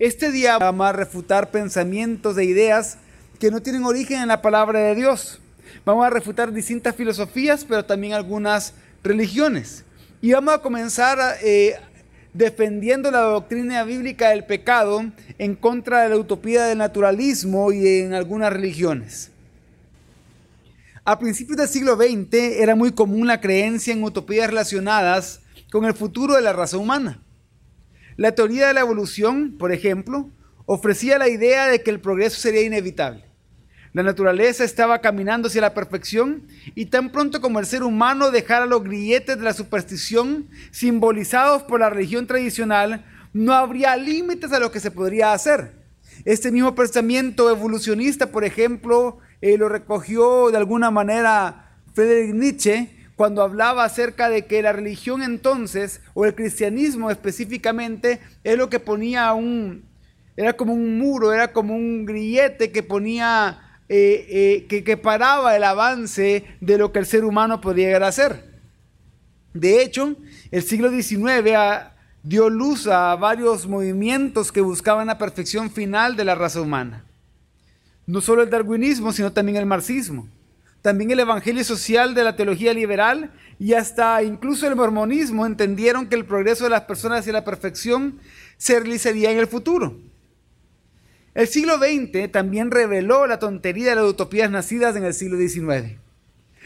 Este día vamos a refutar pensamientos e ideas que no tienen origen en la palabra de Dios. Vamos a refutar distintas filosofías, pero también algunas religiones. Y vamos a comenzar eh, defendiendo la doctrina bíblica del pecado en contra de la utopía del naturalismo y en algunas religiones. A principios del siglo XX era muy común la creencia en utopías relacionadas con el futuro de la raza humana. La teoría de la evolución, por ejemplo, ofrecía la idea de que el progreso sería inevitable. La naturaleza estaba caminando hacia la perfección y tan pronto como el ser humano dejara los grilletes de la superstición simbolizados por la religión tradicional, no habría límites a lo que se podría hacer. Este mismo pensamiento evolucionista, por ejemplo, eh, lo recogió de alguna manera Friedrich Nietzsche cuando hablaba acerca de que la religión entonces, o el cristianismo específicamente, es lo que ponía un, era como un muro, era como un grillete que ponía, eh, eh, que, que paraba el avance de lo que el ser humano podía llegar a ser. De hecho, el siglo XIX dio luz a varios movimientos que buscaban la perfección final de la raza humana. No solo el darwinismo, sino también el marxismo también el evangelio social de la teología liberal y hasta incluso el mormonismo entendieron que el progreso de las personas hacia la perfección se realizaría en el futuro. El siglo XX también reveló la tontería de las utopías nacidas en el siglo XIX.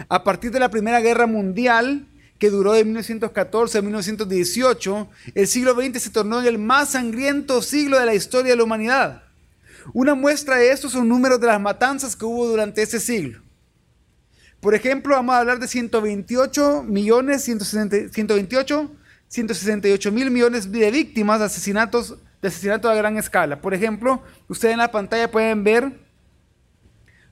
A partir de la Primera Guerra Mundial, que duró de 1914 a 1918, el siglo XX se tornó en el más sangriento siglo de la historia de la humanidad. Una muestra de esto son números de las matanzas que hubo durante ese siglo. Por ejemplo, vamos a hablar de 128 millones, 128, 168 mil millones de víctimas de asesinatos, de asesinatos a gran escala. Por ejemplo, ustedes en la pantalla pueden ver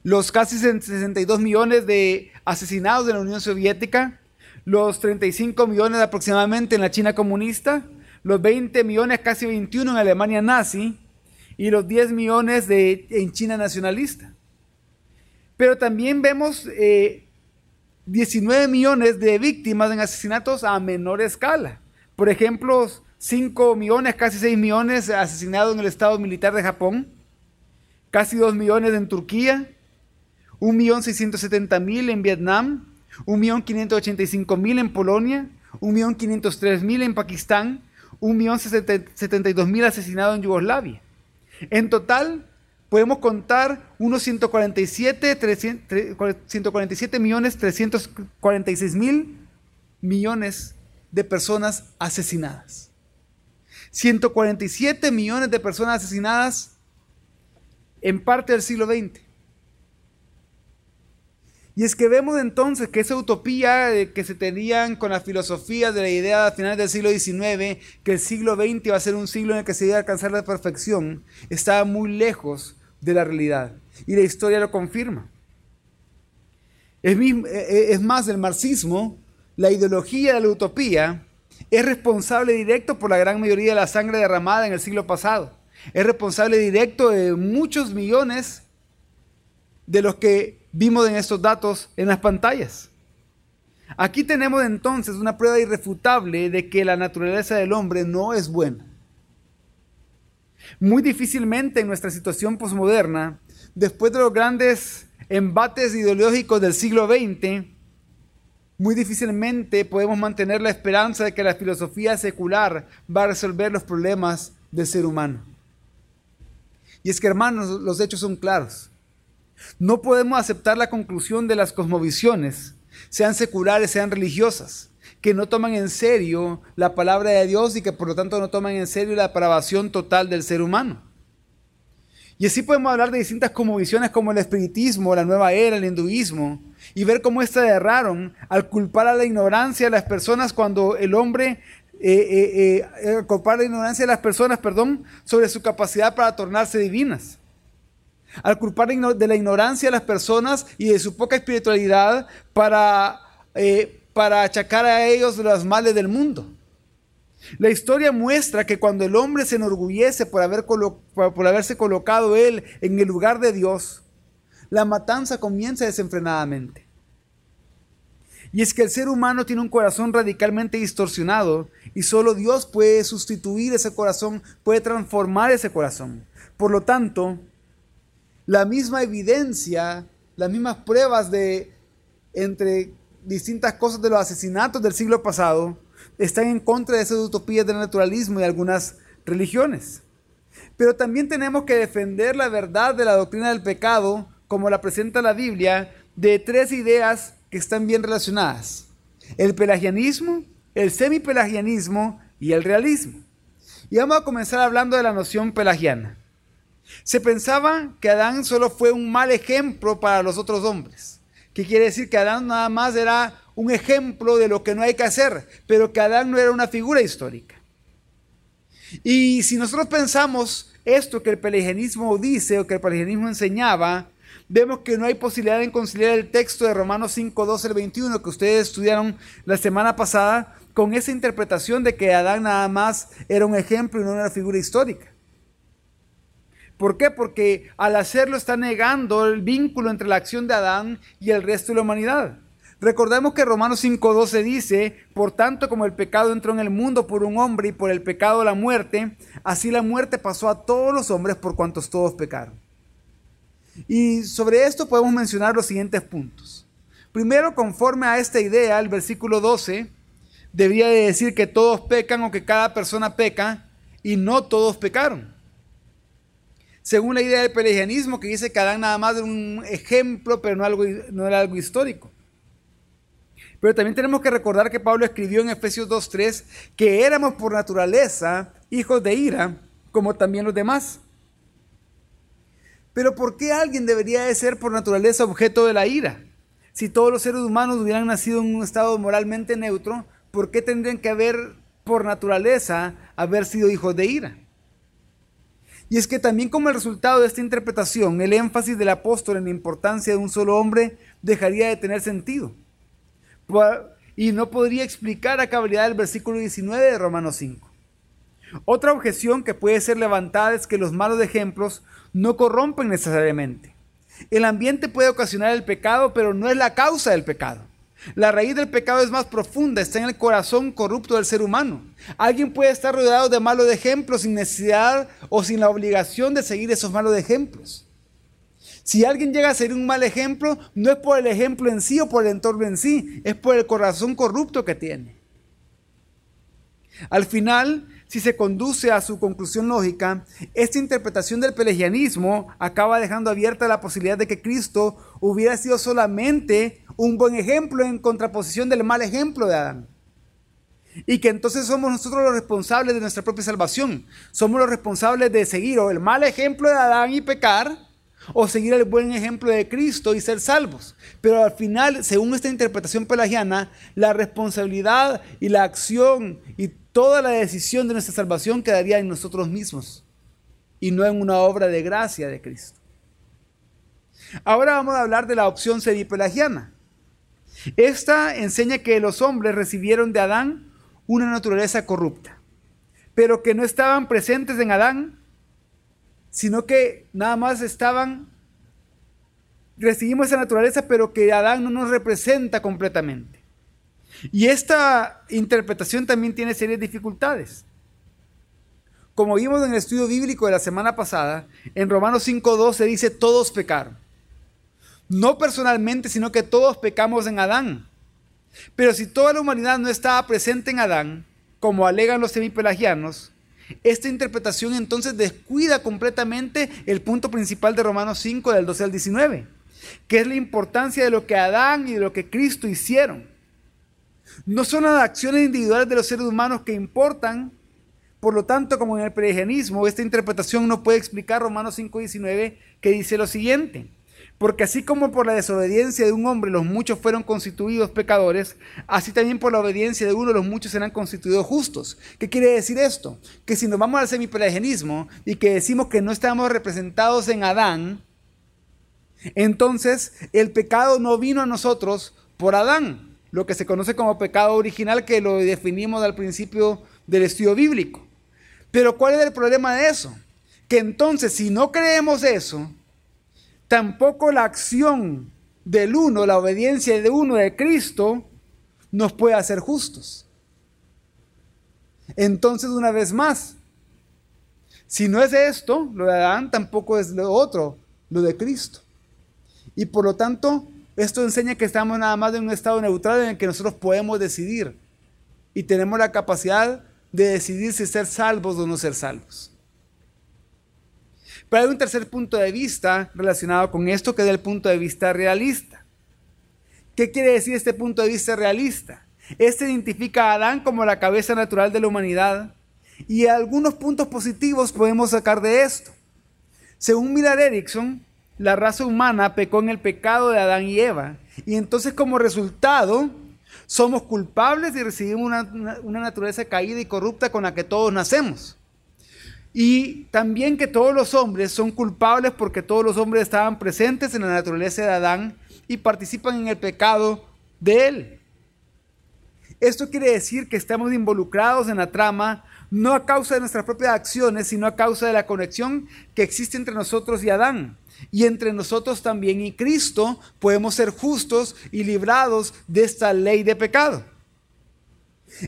los casi 62 millones de asesinados de la Unión Soviética, los 35 millones aproximadamente en la China comunista, los 20 millones, casi 21 en Alemania nazi y los 10 millones de, en China nacionalista. Pero también vemos 19 eh, millones de víctimas en asesinatos a menor escala. Por ejemplo, 5 millones, casi 6 millones asesinados en el Estado militar de Japón, casi 2 millones en Turquía, 1.670.000 en Vietnam, 1.585.000 en Polonia, 1.503.000 en Pakistán, 1.072.000 asesinados en Yugoslavia. En total, podemos contar unos 147, 147 millones 346 mil millones de personas asesinadas. 147 millones de personas asesinadas en parte del siglo XX. Y es que vemos entonces que esa utopía que se tenían con las filosofías de la idea a finales del siglo XIX, que el siglo XX iba a ser un siglo en el que se iba a alcanzar la perfección, estaba muy lejos de la realidad. Y la historia lo confirma. E, e, es más, el marxismo, la ideología de la utopía, es responsable directo por la gran mayoría de la sangre derramada en el siglo pasado. Es responsable directo de muchos millones de los que vimos en estos datos en las pantallas. Aquí tenemos entonces una prueba irrefutable de que la naturaleza del hombre no es buena. Muy difícilmente en nuestra situación posmoderna, después de los grandes embates ideológicos del siglo XX, muy difícilmente podemos mantener la esperanza de que la filosofía secular va a resolver los problemas del ser humano. Y es que, hermanos, los hechos son claros. No podemos aceptar la conclusión de las cosmovisiones, sean seculares, sean religiosas, que no toman en serio la palabra de Dios y que por lo tanto no toman en serio la depravación total del ser humano. Y así podemos hablar de distintas cosmovisiones como el espiritismo, la nueva era, el hinduismo, y ver cómo éstas erraron al culpar a la ignorancia a las personas cuando el hombre eh, eh, eh, culpar la ignorancia de las personas, perdón, sobre su capacidad para tornarse divinas. Al culpar de la ignorancia a las personas y de su poca espiritualidad para eh, para achacar a ellos los males del mundo. La historia muestra que cuando el hombre se enorgullece por, haber por haberse colocado él en el lugar de Dios, la matanza comienza desenfrenadamente. Y es que el ser humano tiene un corazón radicalmente distorsionado y solo Dios puede sustituir ese corazón, puede transformar ese corazón. Por lo tanto, la misma evidencia, las mismas pruebas de entre distintas cosas de los asesinatos del siglo pasado están en contra de esas utopías del naturalismo y algunas religiones. Pero también tenemos que defender la verdad de la doctrina del pecado, como la presenta la Biblia, de tres ideas que están bien relacionadas. El pelagianismo, el semipelagianismo y el realismo. Y vamos a comenzar hablando de la noción pelagiana. Se pensaba que Adán solo fue un mal ejemplo para los otros hombres. ¿Qué quiere decir? Que Adán nada más era un ejemplo de lo que no hay que hacer, pero que Adán no era una figura histórica. Y si nosotros pensamos esto que el pelagianismo dice o que el pelagianismo enseñaba, vemos que no hay posibilidad de conciliar el texto de Romanos 5, 12 al 21 que ustedes estudiaron la semana pasada con esa interpretación de que Adán nada más era un ejemplo y no una figura histórica. ¿Por qué? Porque al hacerlo está negando el vínculo entre la acción de Adán y el resto de la humanidad. Recordemos que Romanos 5.12 dice, por tanto como el pecado entró en el mundo por un hombre y por el pecado la muerte, así la muerte pasó a todos los hombres por cuantos todos pecaron. Y sobre esto podemos mencionar los siguientes puntos. Primero, conforme a esta idea, el versículo 12 debería de decir que todos pecan o que cada persona peca y no todos pecaron. Según la idea del pelagianismo que dice que Adán nada más era un ejemplo, pero no, algo, no era algo histórico. Pero también tenemos que recordar que Pablo escribió en Efesios 2.3 que éramos por naturaleza hijos de ira, como también los demás. Pero ¿por qué alguien debería de ser por naturaleza objeto de la ira? Si todos los seres humanos hubieran nacido en un estado moralmente neutro, ¿por qué tendrían que haber por naturaleza haber sido hijos de ira? Y es que también como resultado de esta interpretación, el énfasis del apóstol en la importancia de un solo hombre dejaría de tener sentido y no podría explicar a cabalidad el versículo 19 de Romanos 5. Otra objeción que puede ser levantada es que los malos ejemplos no corrompen necesariamente. El ambiente puede ocasionar el pecado, pero no es la causa del pecado. La raíz del pecado es más profunda, está en el corazón corrupto del ser humano. Alguien puede estar rodeado de malos ejemplos sin necesidad o sin la obligación de seguir esos malos ejemplos. Si alguien llega a ser un mal ejemplo, no es por el ejemplo en sí o por el entorno en sí, es por el corazón corrupto que tiene. Al final, si se conduce a su conclusión lógica, esta interpretación del pelagianismo acaba dejando abierta la posibilidad de que Cristo hubiera sido solamente un buen ejemplo en contraposición del mal ejemplo de Adán. Y que entonces somos nosotros los responsables de nuestra propia salvación. Somos los responsables de seguir o el mal ejemplo de Adán y pecar, o seguir el buen ejemplo de Cristo y ser salvos. Pero al final, según esta interpretación pelagiana, la responsabilidad y la acción y toda la decisión de nuestra salvación quedaría en nosotros mismos y no en una obra de gracia de Cristo. Ahora vamos a hablar de la opción semipelagiana. Esta enseña que los hombres recibieron de Adán una naturaleza corrupta, pero que no estaban presentes en Adán sino que nada más estaban, recibimos esa naturaleza, pero que Adán no nos representa completamente. Y esta interpretación también tiene serias dificultades. Como vimos en el estudio bíblico de la semana pasada, en Romanos 5.12 dice, todos pecaron. No personalmente, sino que todos pecamos en Adán. Pero si toda la humanidad no estaba presente en Adán, como alegan los semipelagianos, esta interpretación entonces descuida completamente el punto principal de Romanos 5 del 12 al 19, que es la importancia de lo que Adán y de lo que Cristo hicieron. No son las acciones individuales de los seres humanos que importan, por lo tanto, como en el pregenismo, esta interpretación no puede explicar Romanos 5, 19, que dice lo siguiente. Porque así como por la desobediencia de un hombre los muchos fueron constituidos pecadores, así también por la obediencia de uno los muchos serán constituidos justos. ¿Qué quiere decir esto? Que si nos vamos al semipelagianismo y que decimos que no estamos representados en Adán, entonces el pecado no vino a nosotros por Adán, lo que se conoce como pecado original que lo definimos al principio del estudio bíblico. Pero ¿cuál es el problema de eso? Que entonces si no creemos eso, tampoco la acción del uno, la obediencia de uno de Cristo, nos puede hacer justos. Entonces, una vez más, si no es esto, lo de Adán, tampoco es lo otro, lo de Cristo. Y por lo tanto, esto enseña que estamos nada más en un estado neutral en el que nosotros podemos decidir. Y tenemos la capacidad de decidir si ser salvos o no ser salvos. Pero hay un tercer punto de vista relacionado con esto, que es el punto de vista realista. ¿Qué quiere decir este punto de vista realista? Este identifica a Adán como la cabeza natural de la humanidad y algunos puntos positivos podemos sacar de esto. Según Miller Erickson, la raza humana pecó en el pecado de Adán y Eva y entonces como resultado somos culpables y recibimos una, una naturaleza caída y corrupta con la que todos nacemos. Y también que todos los hombres son culpables porque todos los hombres estaban presentes en la naturaleza de Adán y participan en el pecado de él. Esto quiere decir que estamos involucrados en la trama no a causa de nuestras propias acciones, sino a causa de la conexión que existe entre nosotros y Adán. Y entre nosotros también y Cristo podemos ser justos y librados de esta ley de pecado.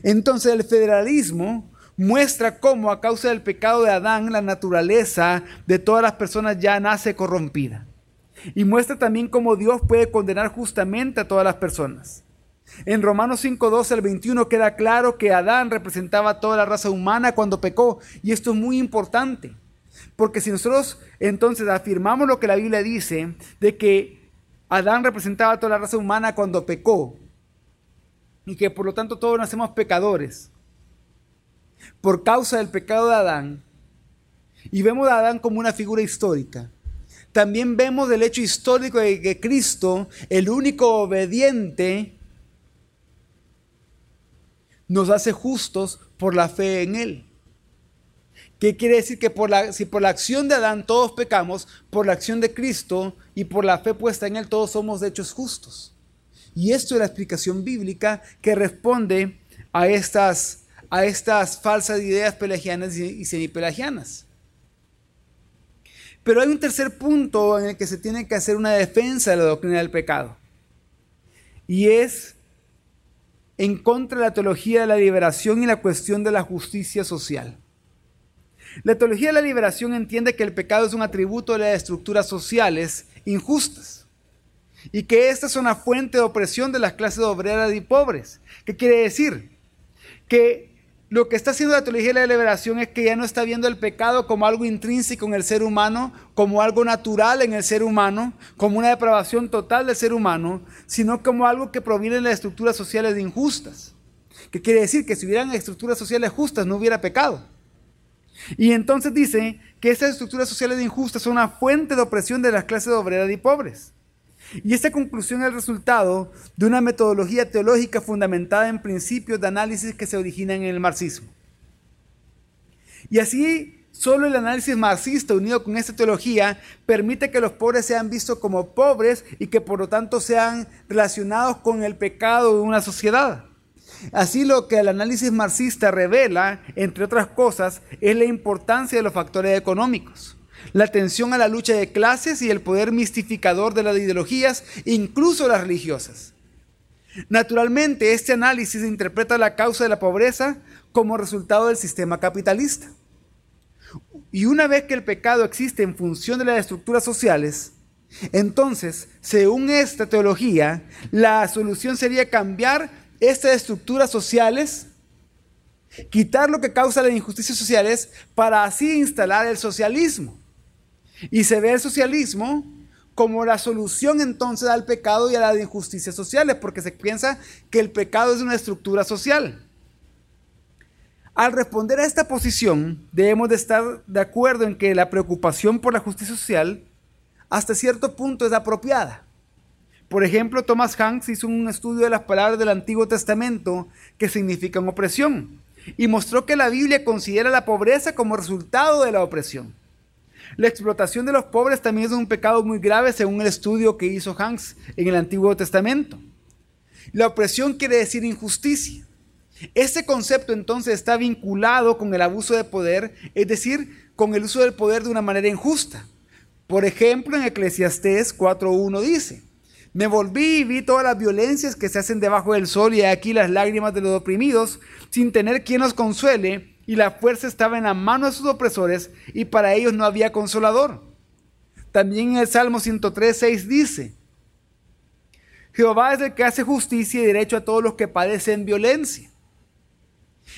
Entonces el federalismo muestra cómo a causa del pecado de Adán la naturaleza de todas las personas ya nace corrompida. Y muestra también cómo Dios puede condenar justamente a todas las personas. En Romanos 5:12 al 21 queda claro que Adán representaba a toda la raza humana cuando pecó. Y esto es muy importante. Porque si nosotros entonces afirmamos lo que la Biblia dice, de que Adán representaba a toda la raza humana cuando pecó, y que por lo tanto todos nacemos pecadores, por causa del pecado de Adán, y vemos a Adán como una figura histórica. También vemos el hecho histórico de que Cristo, el único obediente, nos hace justos por la fe en Él. ¿Qué quiere decir? Que por la, si por la acción de Adán todos pecamos, por la acción de Cristo y por la fe puesta en Él todos somos hechos justos. Y esto es la explicación bíblica que responde a estas a estas falsas ideas pelagianas y semipelagianas. Pero hay un tercer punto en el que se tiene que hacer una defensa de la doctrina del pecado. Y es en contra de la teología de la liberación y la cuestión de la justicia social. La teología de la liberación entiende que el pecado es un atributo de las estructuras sociales injustas y que esta es una fuente de opresión de las clases obreras y pobres. ¿Qué quiere decir? Que lo que está haciendo la teología de la liberación es que ya no está viendo el pecado como algo intrínseco en el ser humano, como algo natural en el ser humano, como una depravación total del ser humano, sino como algo que proviene de las estructuras sociales injustas. ¿Qué quiere decir? Que si hubieran estructuras sociales justas no hubiera pecado. Y entonces dice que estas estructuras sociales injustas son una fuente de opresión de las clases obreras y pobres. Y esta conclusión es el resultado de una metodología teológica fundamentada en principios de análisis que se originan en el marxismo. Y así, solo el análisis marxista unido con esta teología permite que los pobres sean vistos como pobres y que por lo tanto sean relacionados con el pecado de una sociedad. Así lo que el análisis marxista revela, entre otras cosas, es la importancia de los factores económicos la atención a la lucha de clases y el poder mistificador de las ideologías, incluso las religiosas. Naturalmente, este análisis interpreta la causa de la pobreza como resultado del sistema capitalista. Y una vez que el pecado existe en función de las estructuras sociales, entonces, según esta teología, la solución sería cambiar estas estructuras sociales, quitar lo que causa las injusticias sociales para así instalar el socialismo. Y se ve el socialismo como la solución entonces al pecado y a las injusticias sociales, porque se piensa que el pecado es una estructura social. Al responder a esta posición, debemos de estar de acuerdo en que la preocupación por la justicia social hasta cierto punto es apropiada. Por ejemplo, Thomas Hanks hizo un estudio de las palabras del Antiguo Testamento que significan opresión y mostró que la Biblia considera la pobreza como resultado de la opresión. La explotación de los pobres también es un pecado muy grave según el estudio que hizo Hans en el Antiguo Testamento. La opresión quiere decir injusticia. Este concepto entonces está vinculado con el abuso de poder, es decir, con el uso del poder de una manera injusta. Por ejemplo, en Eclesiastés 4.1 dice, Me volví y vi todas las violencias que se hacen debajo del sol y aquí las lágrimas de los oprimidos, sin tener quien los consuele, y la fuerza estaba en la mano de sus opresores, y para ellos no había consolador. También en el Salmo 103, 6 dice, Jehová es el que hace justicia y derecho a todos los que padecen violencia.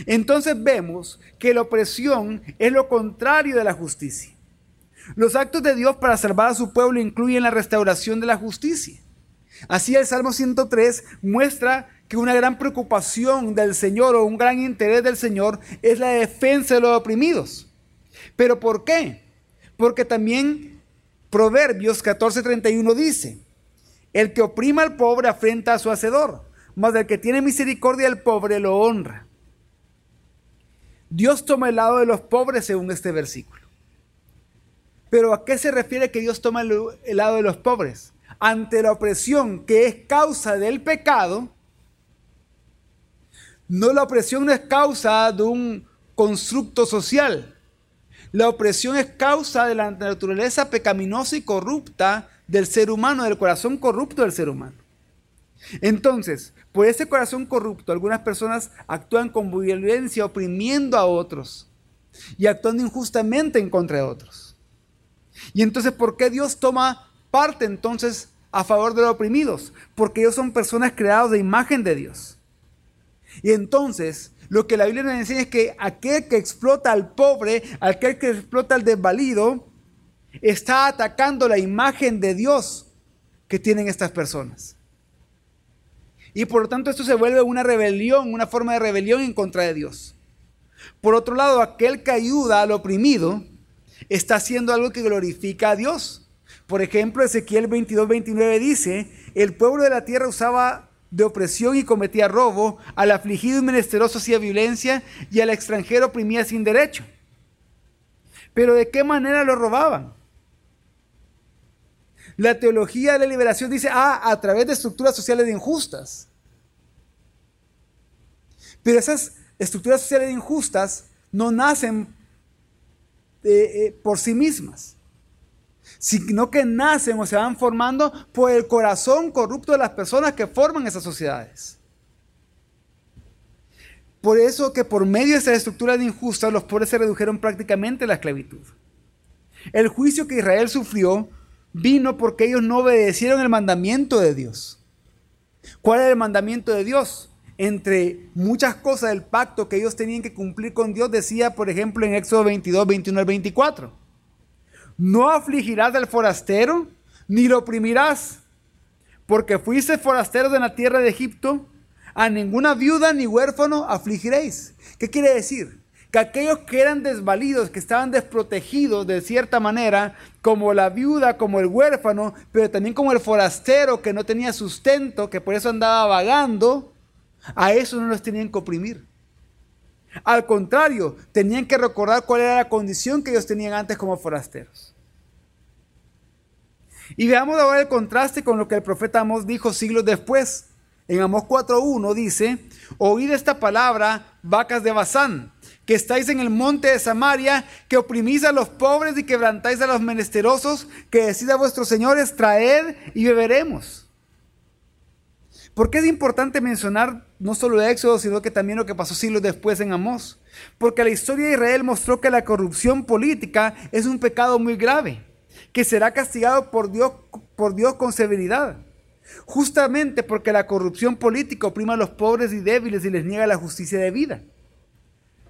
Entonces vemos que la opresión es lo contrario de la justicia. Los actos de Dios para salvar a su pueblo incluyen la restauración de la justicia. Así el Salmo 103 muestra que una gran preocupación del Señor o un gran interés del Señor es la defensa de los oprimidos. ¿Pero por qué? Porque también Proverbios 14:31 dice, el que oprima al pobre afrenta a su hacedor, mas el que tiene misericordia al pobre lo honra. Dios toma el lado de los pobres según este versículo. Pero ¿a qué se refiere que Dios toma el, lado de los pobres? Ante la opresión que es causa del pecado, no la opresión no es causa de un constructo social. La opresión es causa de la naturaleza pecaminosa y corrupta del ser humano, del corazón corrupto del ser humano. Entonces, por ese corazón corrupto, algunas personas actúan con violencia, oprimiendo a otros y actuando injustamente en contra de otros. Y entonces, ¿por qué Dios toma parte entonces a favor de los oprimidos? Porque ellos son personas creadas de imagen de Dios. Y entonces, lo que la Biblia nos enseña es que aquel que explota al pobre, aquel que explota al desvalido, está atacando la imagen de Dios que tienen estas personas. Y por lo tanto esto se vuelve una rebelión, una forma de rebelión en contra de Dios. Por otro lado, aquel que ayuda al oprimido está haciendo algo que glorifica a Dios. Por ejemplo, Ezequiel 22, 29 dice, el pueblo de la tierra usaba de opresión y cometía robo, al afligido y menesteroso hacía violencia y al extranjero oprimía sin derecho. Pero ¿de qué manera lo robaban? La teología de la liberación dice, ah, a través de estructuras sociales injustas. Pero esas estructuras sociales injustas no nacen eh, eh, por sí mismas, sino que nacen o se van formando por el corazón corrupto de las personas que forman esas sociedades. Por eso que por medio de esas estructuras injustas los pobres se redujeron prácticamente a la esclavitud. El juicio que Israel sufrió vino porque ellos no obedecieron el mandamiento de Dios. ¿Cuál era el mandamiento de Dios? Entre muchas cosas del pacto que ellos tenían que cumplir con Dios, decía, por ejemplo, en Éxodo 22, 21 al 24, no afligirás al forastero, ni lo oprimirás, porque fuiste forasteros en la tierra de Egipto, a ninguna viuda ni huérfano afligiréis. ¿Qué quiere decir? que aquellos que eran desvalidos, que estaban desprotegidos de cierta manera, como la viuda, como el huérfano, pero también como el forastero que no tenía sustento, que por eso andaba vagando, a eso no los tenían que oprimir. Al contrario, tenían que recordar cuál era la condición que ellos tenían antes como forasteros. Y veamos ahora el contraste con lo que el profeta Amós dijo siglos después. En Amós 4.1 dice, oíd esta palabra, vacas de Bazán, que estáis en el monte de Samaria, que oprimís a los pobres y quebrantáis a los menesterosos, que decís a vuestros señores, traed y beberemos. ¿Por qué es importante mencionar no solo el Éxodo, sino que también lo que pasó siglos después en Amós? Porque la historia de Israel mostró que la corrupción política es un pecado muy grave, que será castigado por Dios, por Dios con severidad. Justamente porque la corrupción política oprime a los pobres y débiles y les niega la justicia de vida.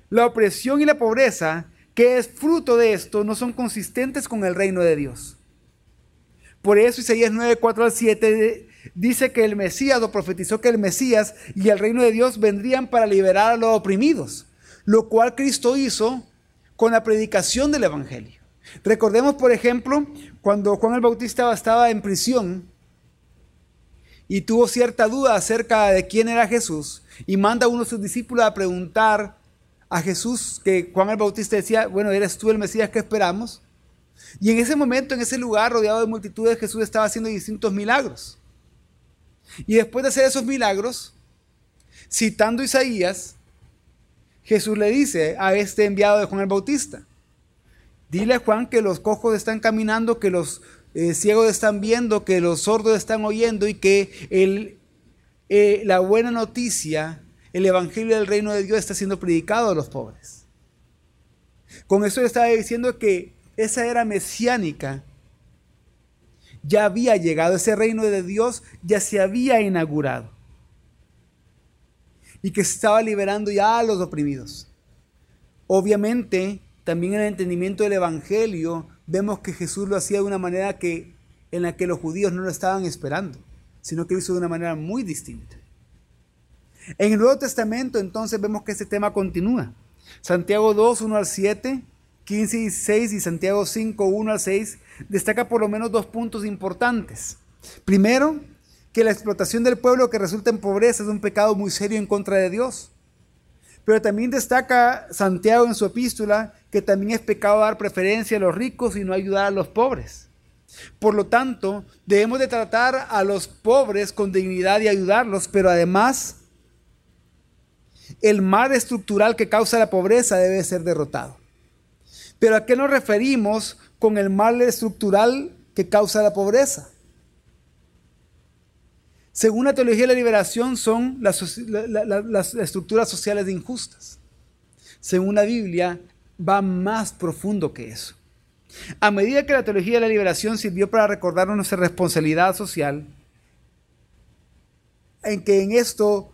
La opresión y la pobreza que es fruto de esto no son consistentes con el reino de Dios. Por eso Isaías 9, 4 al 7 dice que el Mesías, profetizó que el Mesías y el reino de Dios vendrían para liberar a los oprimidos, lo cual Cristo hizo con la predicación del Evangelio. Recordemos, por ejemplo, cuando Juan el Bautista estaba en prisión y tuvo cierta duda acerca de quién era Jesús y manda a uno de sus discípulos a preguntar a Jesús que Juan el Bautista decía, bueno, eres tú el Mesías que esperamos. Y en ese momento, en ese lugar rodeado de multitudes, Jesús estaba haciendo distintos milagros. Y después de hacer esos milagros, citando Isaías, Jesús le dice a este enviado de Juan el Bautista, dile a Juan que los cojos están caminando, que los eh, ciegos están viendo, que los sordos están oyendo y que eh, la buena noticia, el Evangelio del Reino de Dios está siendo predicado a los pobres. Con eso le estaba diciendo que esa era mesiánica ya había llegado, ese reino de Dios ya se había inaugurado y que se estaba liberando ya a los oprimidos. Obviamente, también en el entendimiento del Evangelio, vemos que Jesús lo hacía de una manera que, en la que los judíos no lo estaban esperando, sino que lo hizo de una manera muy distinta. En el Nuevo Testamento, entonces, vemos que ese tema continúa. Santiago 2, 1 al 7, 15 y 16 y Santiago 5, 1 al 6 destaca por lo menos dos puntos importantes. Primero, que la explotación del pueblo que resulta en pobreza es un pecado muy serio en contra de Dios. Pero también destaca Santiago en su epístola que también es pecado dar preferencia a los ricos y no ayudar a los pobres. Por lo tanto, debemos de tratar a los pobres con dignidad y ayudarlos, pero además el mal estructural que causa la pobreza debe ser derrotado. Pero ¿a qué nos referimos con el mal estructural que causa la pobreza? Según la teología de la liberación son las, estructuras sociales injustas. Según la Biblia va más profundo que eso. A medida que la teología de la liberación sirvió para recordarnos nuestra responsabilidad social, en que en esto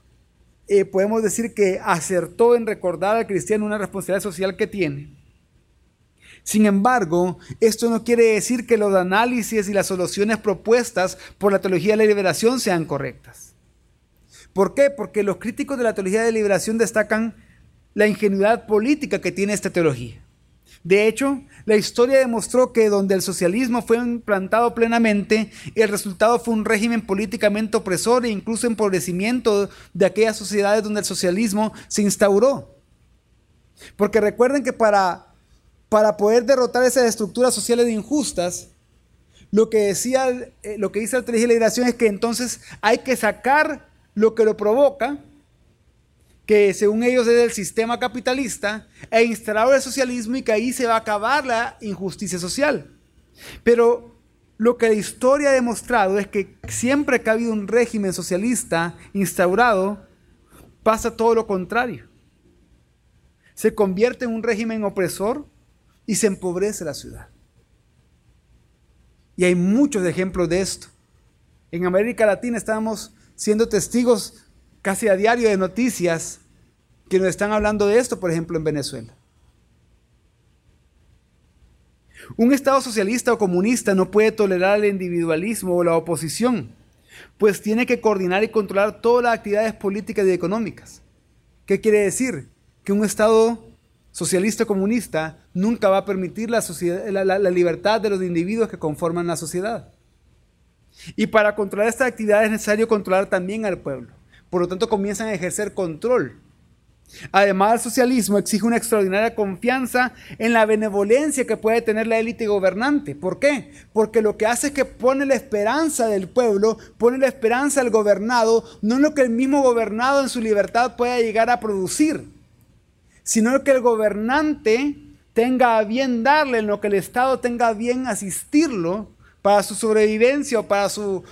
eh, podemos decir que acertó en recordar al cristiano una responsabilidad social que tiene. Sin embargo, esto no quiere decir que los análisis y las soluciones propuestas por la teología de la liberación sean correctas. ¿Por qué? Porque los críticos de la teología de la liberación destacan la ingenuidad política que tiene esta teología. De hecho, la historia demostró que donde el socialismo fue implantado plenamente, el resultado fue un régimen políticamente opresor e incluso empobrecimiento de aquellas sociedades donde el socialismo se instauró. Porque recuerden que para para poder derrotar esas estructuras sociales injustas, lo que decía, eh, lo que dice la legislación es que entonces hay que sacar lo que lo provoca, que según ellos es el sistema capitalista, e instalar el socialismo y que ahí se va a acabar la injusticia social. Pero lo que la historia ha demostrado es que siempre que ha habido un régimen socialista instaurado, pasa todo lo contrario. Se convierte en un régimen opresor y se empobrece la ciudad. Y hay muchos ejemplos de esto. En América Latina estamos siendo testigos casi a diario de noticias que nos están hablando de esto, por ejemplo, en Venezuela. Un Estado socialista o comunista no puede tolerar el individualismo o la oposición, pues tiene que coordinar y controlar todas las actividades políticas y económicas. ¿Qué quiere decir? Que un Estado socialista comunista nunca va a permitir la, la, libertad de los individuos que conforman la sociedad. Y para controlar esta actividad es necesario controlar también al pueblo. Por lo tanto, comienzan a ejercer control. Además, el socialismo exige una extraordinaria confianza en la benevolencia que puede tener la élite gobernante. ¿Por qué? Porque lo que hace es que pone la esperanza del pueblo, pone la esperanza del gobernado, no en lo que el mismo gobernado en su libertad pueda llegar a producir sino que el gobernante tenga a bien darle, en lo que el Estado tenga a bien asistirlo para su sobrevivencia para su,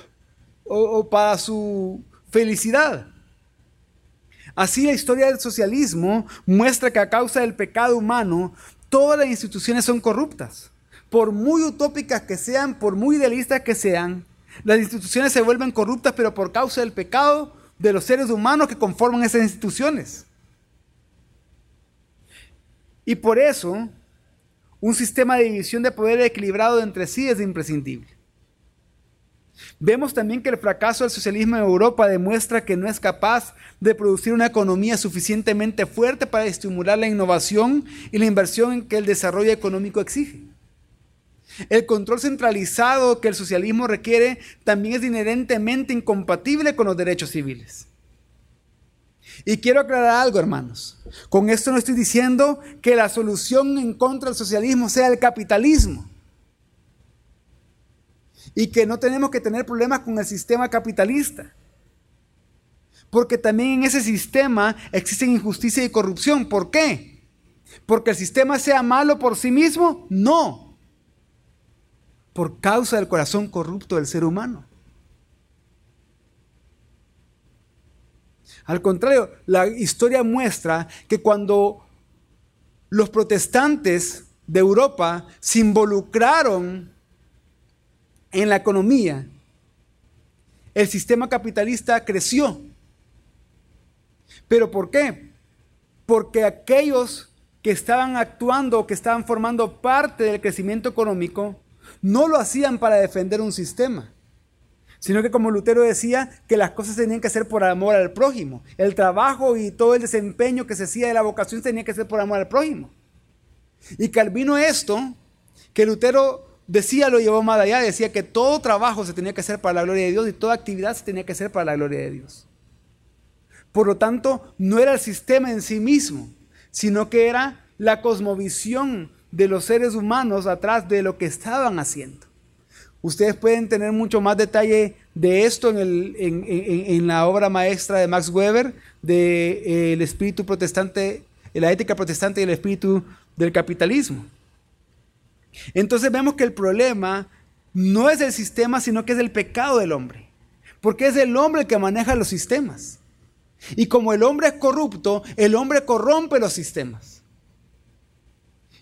o, para su felicidad. Así la historia del socialismo muestra que a causa del pecado humano, todas las instituciones son corruptas. Por muy utópicas que sean, por muy idealistas que sean, las instituciones se vuelven corruptas, pero por causa del pecado de los seres humanos que conforman esas instituciones. Y por eso, un sistema de división de poder equilibrado entre sí es imprescindible. Vemos también que el fracaso del socialismo en Europa demuestra que no es capaz de producir una economía suficientemente fuerte para estimular la innovación y la inversión que el desarrollo económico exige. El control centralizado que el socialismo requiere también es inherentemente incompatible con los derechos civiles. Y quiero aclarar algo, hermanos. Con esto no estoy diciendo que la solución en contra del socialismo sea el capitalismo. Y que no tenemos que tener problemas con el sistema capitalista. Porque también en ese sistema existen injusticia y corrupción. ¿Por qué? ¿Porque el sistema sea malo por sí mismo? No. por causa del corazón corrupto del ser humano. Al contrario, la historia muestra que cuando los protestantes de Europa se involucraron en la economía, el sistema capitalista creció. ¿Pero por qué? Porque aquellos que estaban actuando, que estaban formando parte del crecimiento económico, no lo hacían para defender un sistema, sino que como Lutero decía, que las cosas tenían que ser por amor al prójimo. El trabajo y todo el desempeño que se hacía de la vocación tenía que ser por amor al prójimo. Y Calvino esto, que Lutero decía, lo llevó más allá, decía que todo trabajo se tenía que hacer para la gloria de Dios y toda actividad se tenía que hacer para la gloria de Dios. Por lo tanto, no era el sistema en sí mismo, sino que era la cosmovisión de los seres humanos atrás de lo que estaban haciendo. Ustedes pueden tener mucho más detalle de esto en, la obra maestra de Max Weber, de eh, El espíritu protestante, la ética protestante y el espíritu del capitalismo. Entonces vemos que el problema no es el sistema, sino que es el pecado del hombre. Porque es el hombre el que maneja los sistemas. Y como el hombre es corrupto, el hombre corrompe los sistemas.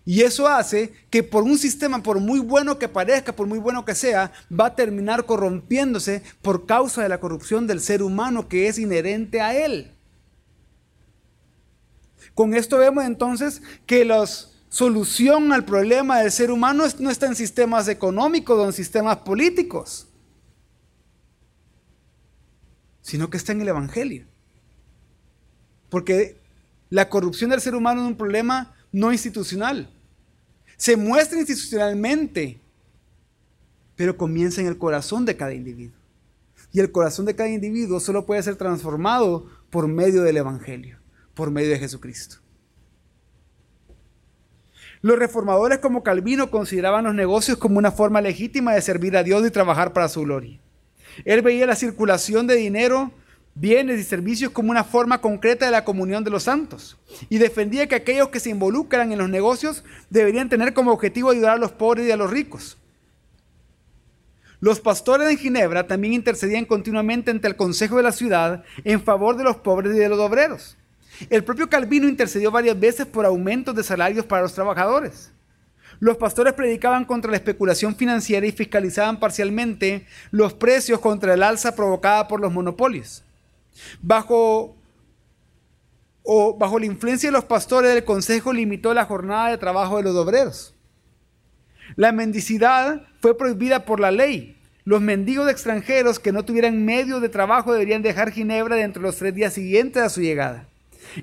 Y eso hace que por un sistema, por muy bueno que parezca, por muy bueno que sea, va a terminar corrompiéndose por causa de la corrupción del ser humano que es inherente a él. Con esto vemos entonces que la solución al problema del ser humano no está en sistemas económicos o en sistemas políticos, sino que está en el Evangelio. Porque la corrupción del ser humano es un problema no institucional. Se muestra institucionalmente, pero comienza en el corazón de cada individuo. Y el corazón de cada individuo solo puede ser transformado por medio del Evangelio, por medio de Jesucristo. Los reformadores como Calvino consideraban los negocios como una forma legítima de servir a Dios y trabajar para su gloria. Él veía la circulación de dinero bienes y servicios como una forma concreta de la comunión de los santos y defendía que aquellos que se involucran en los negocios deberían tener como objetivo ayudar a los pobres y a los ricos. Los pastores de Ginebra también intercedían continuamente ante el Consejo de la ciudad en favor de los pobres y de los obreros. El propio Calvino intercedió varias veces por aumentos de salarios para los trabajadores. Los pastores predicaban contra la especulación financiera y fiscalizaban parcialmente los precios contra el alza provocada por los monopolios. Bajo, o bajo la influencia de los pastores, el consejo limitó la jornada de trabajo de los obreros. La mendicidad fue prohibida por la ley. Los mendigos extranjeros que no tuvieran medio de trabajo deberían dejar Ginebra dentro de los tres días siguientes a su llegada.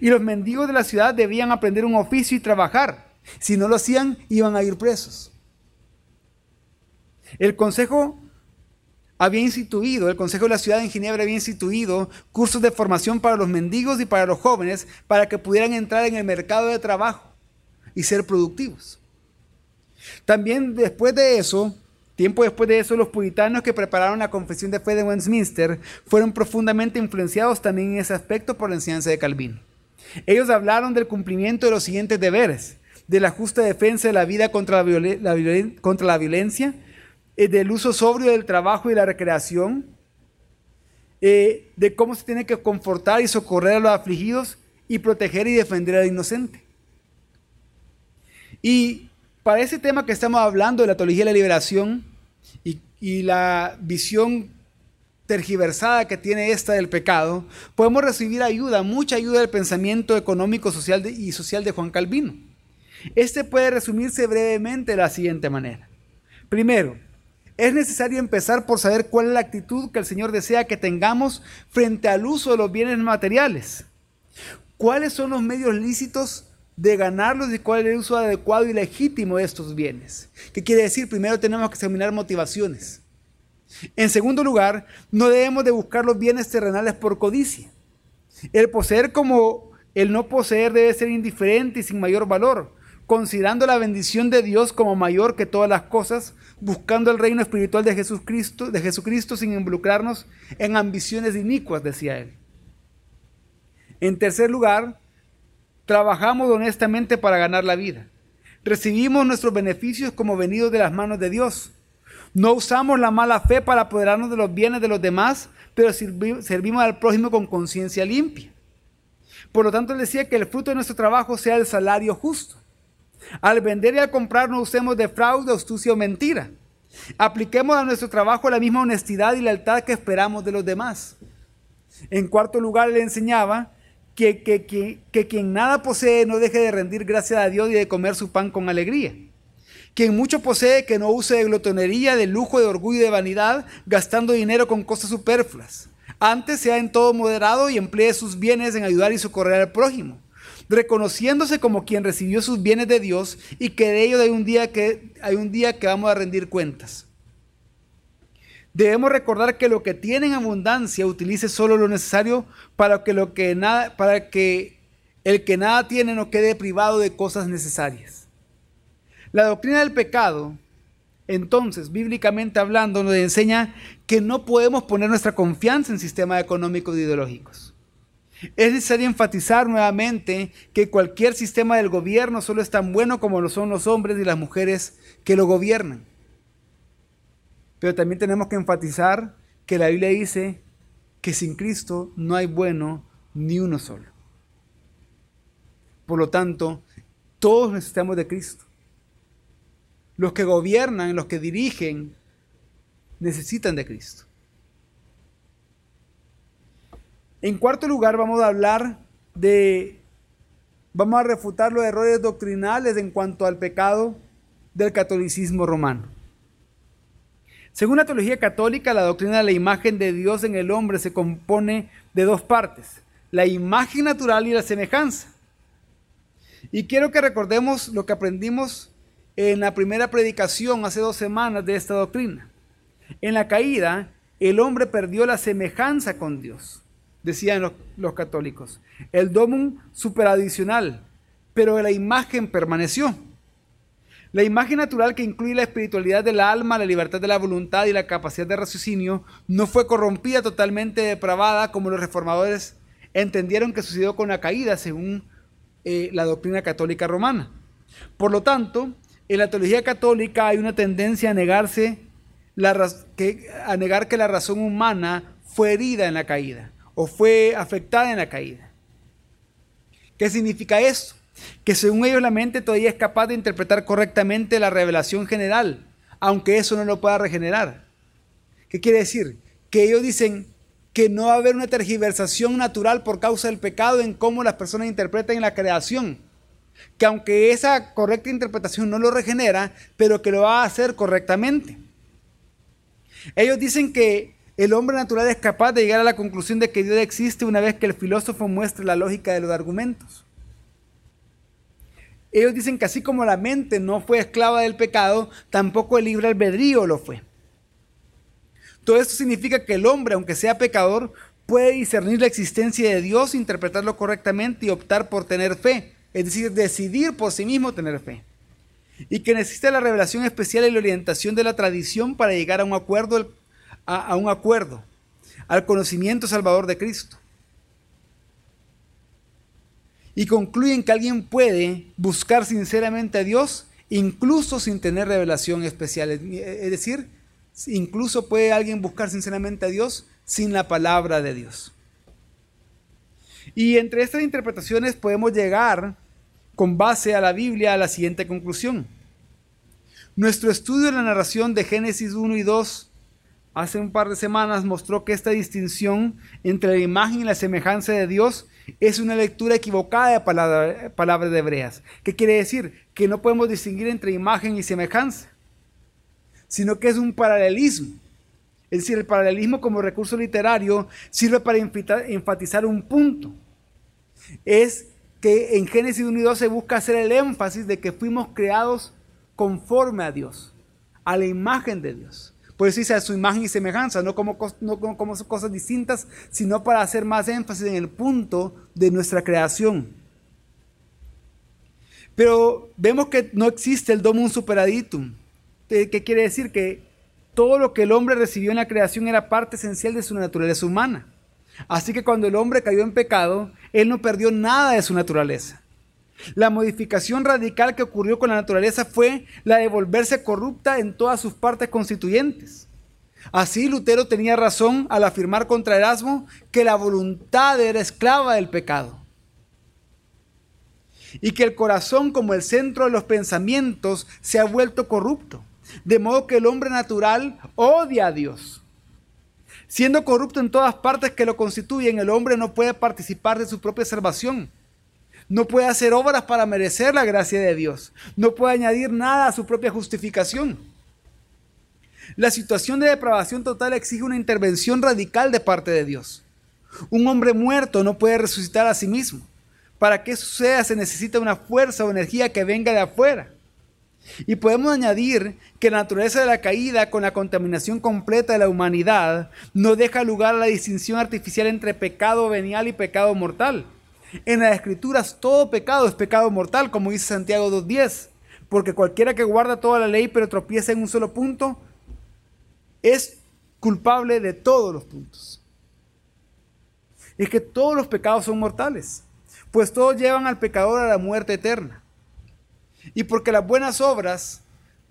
Y los mendigos de la ciudad debían aprender un oficio y trabajar. Si no lo hacían, iban a ir presos. El consejo había instituido, el Consejo de la Ciudad de Ginebra había instituido cursos de formación para los mendigos y para los jóvenes para que pudieran entrar en el mercado de trabajo y ser productivos. También después de eso, tiempo después de eso, los puritanos que prepararon la confesión de fe de Westminster fueron profundamente influenciados también en ese aspecto por la enseñanza de Calvino. Ellos hablaron del cumplimiento de los siguientes deberes, de la justa defensa de la vida contra la, violencia, eh, del uso sobrio del trabajo y la recreación, eh, de cómo se tiene que confortar y socorrer a los afligidos y proteger y defender al inocente. Y para ese tema que estamos hablando de la teología de la liberación y la visión tergiversada que tiene esta del pecado, podemos recibir ayuda, mucha ayuda del pensamiento económico social y social de Juan Calvino. Este puede resumirse brevemente de la siguiente manera. Primero, es necesario empezar por saber cuál es la actitud que el Señor desea que tengamos frente al uso de los bienes materiales. ¿Cuáles son los medios lícitos de ganarlos y cuál es el uso adecuado y legítimo de estos bienes? ¿Qué quiere decir? Primero tenemos que examinar motivaciones. En segundo lugar, no debemos de buscar los bienes terrenales por codicia. El poseer como el no poseer debe ser indiferente y sin mayor valor, considerando la bendición de Dios como mayor que todas las cosas, buscando el reino espiritual de Jesucristo, de Jesucristo sin involucrarnos en ambiciones inicuas, decía él. En tercer lugar, trabajamos honestamente para ganar la vida. Recibimos nuestros beneficios como venidos de las manos de Dios. No usamos la mala fe para apoderarnos de los bienes de los demás, pero servimos al prójimo con conciencia limpia. Por lo tanto, él decía que el fruto de nuestro trabajo sea el salario justo. Al vender y al comprar no usemos de fraude, astucia o mentira. Apliquemos a nuestro trabajo la misma honestidad y lealtad que esperamos de los demás. En cuarto lugar, le enseñaba que, que, quien nada posee no deje de rendir gracias a Dios y de comer su pan con alegría. Quien mucho posee, que no use de glotonería, de lujo, de orgullo y de vanidad, gastando dinero con cosas superfluas. Antes sea en todo moderado y emplee sus bienes en ayudar y socorrer al prójimo, reconociéndose como quien recibió sus bienes de Dios y que de ello hay un día que, hay un día que vamos a rendir cuentas. Debemos recordar que lo que tiene en abundancia utilice solo lo necesario para que, lo que, nada, para que el que nada tiene no quede privado de cosas necesarias. La doctrina del pecado, entonces, bíblicamente hablando, nos enseña que no podemos poner nuestra confianza en sistemas económicos e ideológicos. Es necesario enfatizar nuevamente que cualquier sistema del gobierno solo es tan bueno como lo son los hombres y las mujeres que lo gobiernan. Pero también tenemos que enfatizar que la Biblia dice que sin Cristo no hay bueno ni uno solo. Por lo tanto, todos necesitamos de Cristo. Los que gobiernan, los que dirigen, necesitan de Cristo. En cuarto lugar, vamos a hablar de, vamos a refutar los errores doctrinales en cuanto al pecado del catolicismo romano. Según la teología católica, la doctrina de la imagen de Dios en el hombre se compone de dos partes, la imagen natural y la semejanza. Y quiero que recordemos lo que aprendimos en la primera predicación hace dos semanas de esta doctrina. En la caída, el hombre perdió la semejanza con Dios, decían los, los católicos. El domum superadicional, pero la imagen permaneció. La imagen natural que incluye la espiritualidad del alma, la libertad de la voluntad y la capacidad de raciocinio no fue corrompida, totalmente depravada, como los reformadores entendieron que sucedió con la caída, según eh, la doctrina católica romana. Por lo tanto, en la teología católica hay una tendencia a negarse que, a negar que la razón humana fue herida en la caída o fue afectada en la caída. ¿Qué significa esto? que según ellos la mente todavía es capaz de interpretar correctamente la revelación general, aunque eso no lo pueda regenerar. ¿Qué quiere decir? Que ellos dicen que no va a haber una tergiversación natural por causa del pecado en cómo las personas interpretan la creación. Que aunque esa correcta interpretación no lo regenera, pero que lo va a hacer correctamente. Ellos dicen que el hombre natural es capaz de llegar a la conclusión de que Dios existe una vez que el filósofo muestre la lógica de los argumentos. Ellos dicen que así como la mente no fue esclava del pecado, tampoco el libre albedrío lo fue. Todo esto significa que el hombre, aunque sea pecador, puede discernir la existencia de Dios, interpretarlo correctamente y optar por tener fe, es decir, decidir por sí mismo tener fe. Y que necesita la revelación especial y la orientación de la tradición para llegar a un acuerdo, a un acuerdo, al conocimiento salvador de Cristo y concluyen que alguien puede buscar sinceramente a Dios incluso sin tener revelación especial. Es decir, incluso puede alguien buscar sinceramente a Dios sin la palabra de Dios. Y entre estas interpretaciones podemos llegar, con base a la Biblia, a la siguiente conclusión. Nuestro estudio de la narración de Génesis 1 y 2 hace un par de semanas mostró que esta distinción entre la imagen y la semejanza de Dios es una lectura equivocada de palabras de hebreas. ¿Qué quiere decir? Que no podemos distinguir entre imagen y semejanza, sino que es un paralelismo. Es decir, el paralelismo como recurso literario sirve para enfatizar un punto. Es que en Génesis 1 y 2 se busca hacer el énfasis de que fuimos creados conforme a Dios, a la imagen de Dios. Por eso dice a su imagen y semejanza, no como, no como cosas distintas, sino para hacer más énfasis en el punto de nuestra creación. Pero vemos que no existe el domum superaditum. ¿Qué quiere decir? Que todo lo que el hombre recibió en la creación era parte esencial de su naturaleza humana. Así que cuando el hombre cayó en pecado, él no perdió nada de su naturaleza. La modificación radical que ocurrió con la naturaleza fue la de volverse corrupta en todas sus partes constituyentes. Así Lutero tenía razón al afirmar contra Erasmo que la voluntad era esclava del pecado y que el corazón como el centro de los pensamientos se ha vuelto corrupto, de modo que el hombre natural odia a Dios. Siendo corrupto en todas partes que lo constituyen, el hombre no puede participar de su propia salvación. No puede hacer obras para merecer la gracia de Dios. No puede añadir nada a su propia justificación. La situación de depravación total exige una intervención radical de parte de Dios. Un hombre muerto no puede resucitar a sí mismo. Para que eso suceda se necesita una fuerza o energía que venga de afuera. Y podemos añadir que la naturaleza de la caída con la contaminación completa de la humanidad no deja lugar a la distinción artificial entre pecado venial y pecado mortal. En las escrituras todo pecado es pecado mortal, como dice Santiago 2.10, porque cualquiera que guarda toda la ley pero tropieza en un solo punto, es culpable de todos los puntos. Es que todos los pecados son mortales pues todos llevan al pecador a la muerte eterna. Y porque las buenas obras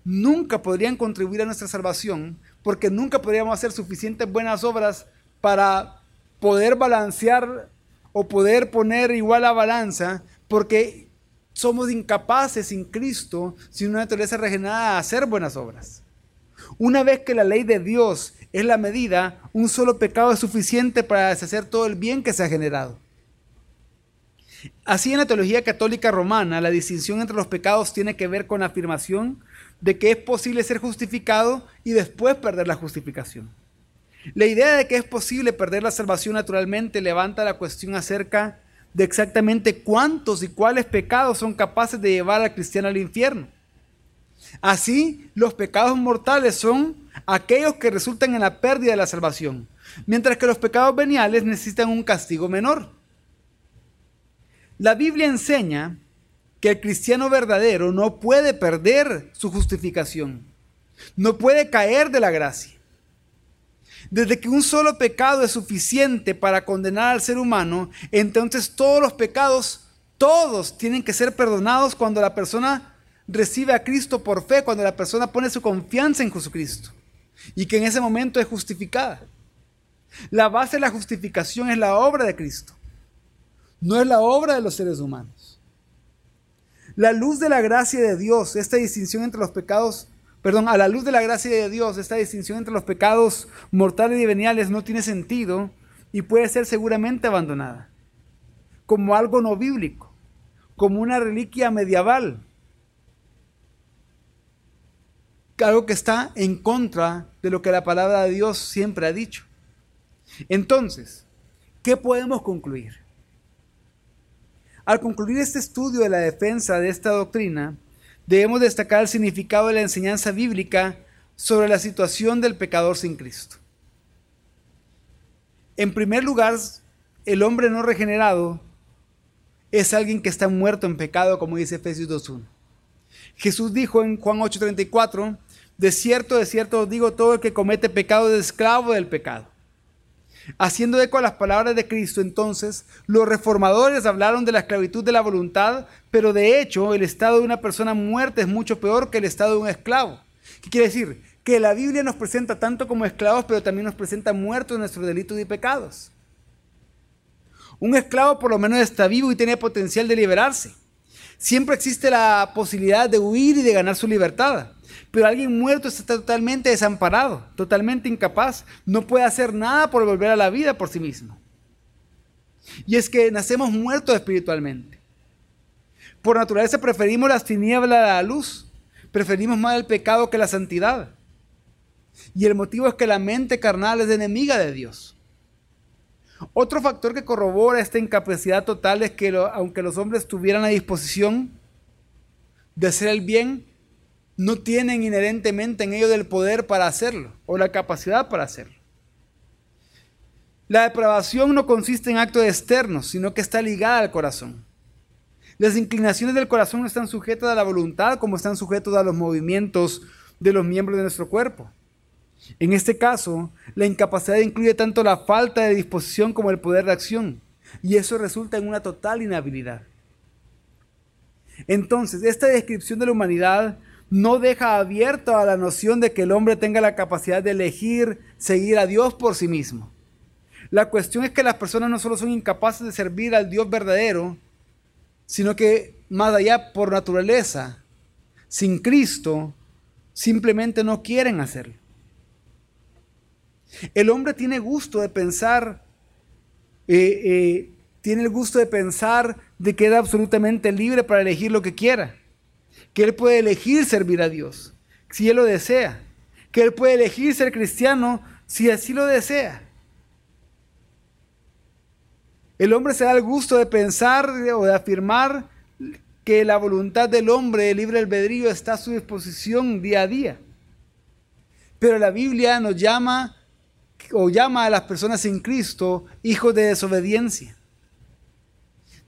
nunca podrían contribuir a nuestra salvación, porque nunca podríamos hacer suficientes buenas obras para poder balancear o poder poner igual a balanza, porque somos incapaces sin Cristo, sin una naturaleza regenerada, a hacer buenas obras. Una vez que la ley de Dios es la medida, un solo pecado es suficiente para deshacer todo el bien que se ha generado. Así en la teología católica romana, la distinción entre los pecados tiene que ver con la afirmación de que es posible ser justificado y después perder la justificación. La idea de que es posible perder la salvación naturalmente levanta la cuestión acerca de exactamente cuántos y cuáles pecados son capaces de llevar al cristiano al infierno. Así, los pecados mortales son aquellos que resultan en la pérdida de la salvación, mientras que los pecados veniales necesitan un castigo menor. La Biblia enseña que el cristiano verdadero no puede perder su justificación, no puede caer de la gracia. Desde que un solo pecado es suficiente para condenar al ser humano, entonces todos los pecados, todos tienen que ser perdonados cuando la persona recibe a Cristo por fe, cuando la persona pone su confianza en Jesucristo y que en ese momento es justificada. La base de la justificación es la obra de Cristo no es la obra de los seres humanos. La luz de la gracia de Dios, esta distinción entre los pecados, perdón, a la luz de la gracia de Dios, esta distinción entre los pecados mortales y veniales no tiene sentido y puede ser seguramente abandonada como algo no bíblico, como una reliquia medieval, algo que está en contra de lo que la palabra de Dios siempre ha dicho. Entonces, ¿qué podemos concluir? Al concluir este estudio de la defensa de esta doctrina, debemos destacar el significado de la enseñanza bíblica sobre la situación del pecador sin Cristo. En primer lugar, el hombre no regenerado es alguien que está muerto en pecado, como dice Efesios 2.1. Jesús dijo en Juan 8.34, de cierto, de cierto os digo, todo el que comete pecado es esclavo del pecado. Haciendo eco a las palabras de Cristo, entonces, los reformadores hablaron de la esclavitud de la voluntad, pero de hecho el estado de una persona muerta es mucho peor que el estado de un esclavo. ¿Qué quiere decir? Que la Biblia nos presenta tanto como esclavos, pero también nos presenta muertos en nuestros delitos y pecados. Un esclavo por lo menos está vivo y tiene potencial de liberarse. Siempre existe la posibilidad de huir y de ganar su libertad. Pero alguien muerto está totalmente desamparado, totalmente incapaz, no puede hacer nada por volver a la vida por sí mismo. Y es que nacemos muertos espiritualmente. Por naturaleza preferimos las tinieblas a la luz, preferimos más el pecado que la santidad. Y el motivo es que la mente carnal es enemiga de Dios. Otro factor que corrobora esta incapacidad total es que aunque los hombres tuvieran la disposición de hacer el bien, no tienen inherentemente en ellos el poder para hacerlo o la capacidad para hacerlo. La depravación no consiste en actos externos, sino que está ligada al corazón. Las inclinaciones del corazón no están sujetas a la voluntad como están sujetos a los movimientos de los miembros de nuestro cuerpo. En este caso, la incapacidad incluye tanto la falta de disposición como el poder de acción, y eso resulta en una total inhabilidad. Entonces, esta descripción de la humanidad no deja abierto a la noción de que el hombre tenga la capacidad de elegir seguir a Dios por sí mismo. La cuestión es que las personas no solo son incapaces de servir al Dios verdadero, sino que más allá por naturaleza, sin Cristo, simplemente no quieren hacerlo. El hombre tiene gusto de pensar, eh, eh, tiene el gusto de pensar de que es absolutamente libre para elegir lo que quiera, que él puede elegir servir a Dios, si él lo desea, que él puede elegir ser cristiano si así lo desea. El hombre se da el gusto de pensar o de afirmar que la voluntad del hombre, el libre albedrío, está a su disposición día a día. Pero la Biblia nos llama o llama a las personas sin Cristo hijos de desobediencia.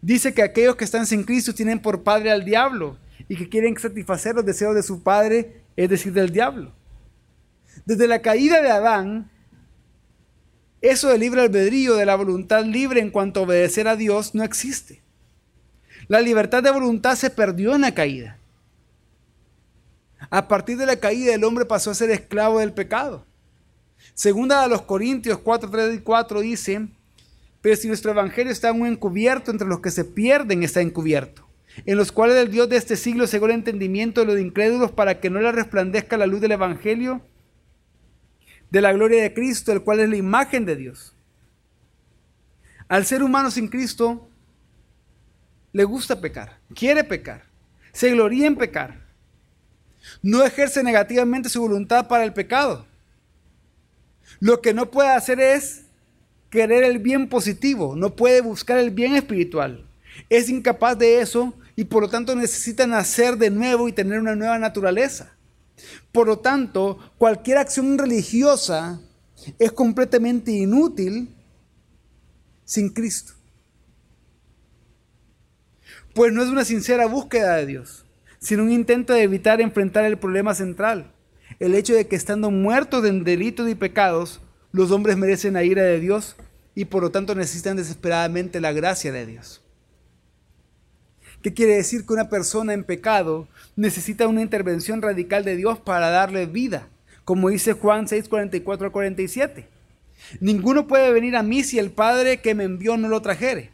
Dice que aquellos que están sin Cristo tienen por padre al diablo y que quieren satisfacer los deseos de su padre, es decir, del diablo. Desde la caída de Adán, eso del libre albedrío, de la voluntad libre en cuanto a obedecer a Dios, no existe. La libertad de voluntad se perdió en la caída. A partir de la caída el hombre pasó a ser esclavo del pecado. Segunda a los Corintios 4, 3 y 4 dice, pero si nuestro evangelio está aún encubierto, entre los que se pierden está encubierto, en los cuales el Dios de este siglo cegó el entendimiento de los incrédulos para que no le resplandezca la luz del evangelio de la gloria de Cristo, el cual es la imagen de Dios. Al ser humano sin Cristo, le gusta pecar, quiere pecar, se gloría en pecar. No ejerce negativamente su voluntad para el pecado. Lo que no puede hacer es querer el bien positivo, no puede buscar el bien espiritual. Es incapaz de eso y por lo tanto necesita nacer de nuevo y tener una nueva naturaleza. Por lo tanto, cualquier acción religiosa es completamente inútil sin Cristo. Pues no es una sincera búsqueda de Dios, sino un intento de evitar enfrentar el problema central, el hecho de que estando muertos en delitos y pecados, los hombres merecen la ira de Dios y por lo tanto necesitan desesperadamente la gracia de Dios. ¿Qué quiere decir que una persona en pecado necesita una intervención radical de Dios para darle vida? Como dice Juan 6, 44 a 47. Ninguno puede venir a mí si el Padre que me envió no lo trajere.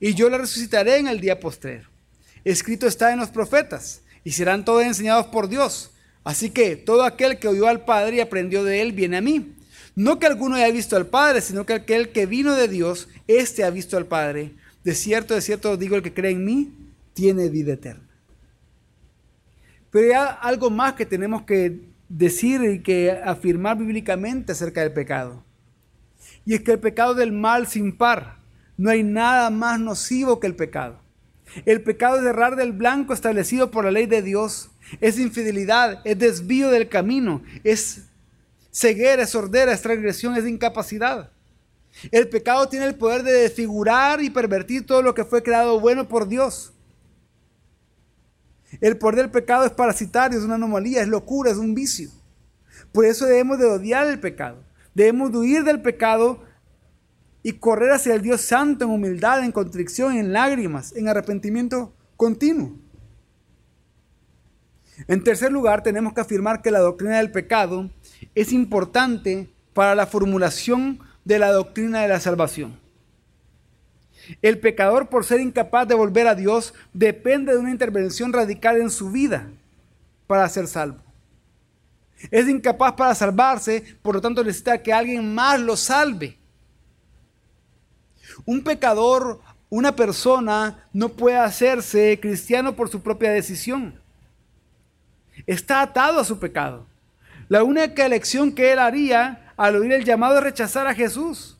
Y yo lo resucitaré en el día postrero. Escrito está en los profetas, y serán todos enseñados por Dios. Así que todo aquel que oyó al Padre y aprendió de él viene a mí. No que alguno haya visto al Padre, sino que aquel que vino de Dios, éste ha visto al Padre. De cierto, de cierto digo, el que cree en mí, tiene vida eterna. Pero hay algo más que tenemos que decir y que afirmar bíblicamente acerca del pecado. Y es que el pecado del mal sin par, no hay nada más nocivo que el pecado. El pecado es errar del blanco establecido por la ley de Dios. Es infidelidad, es desvío del camino, es ceguera, es sordera, es transgresión, es incapacidad. El pecado tiene el poder de desfigurar y pervertir todo lo que fue creado bueno por Dios. El poder del pecado es parasitario, es una anomalía, es locura, es un vicio. Por eso debemos de odiar el pecado. Debemos de huir del pecado y correr hacia el Dios santo en humildad, en contrición, en lágrimas, en arrepentimiento continuo. En tercer lugar, tenemos que afirmar que la doctrina del pecado es importante para la formulación de la doctrina de la salvación. El pecador, por ser incapaz de volver a Dios, depende de una intervención radical en su vida para ser salvo. Es incapaz para salvarse, por lo tanto necesita que alguien más lo salve. Un pecador, una persona, no puede hacerse cristiano por su propia decisión. Está atado a su pecado. La única elección que él haría al oír el llamado es rechazar a Jesús.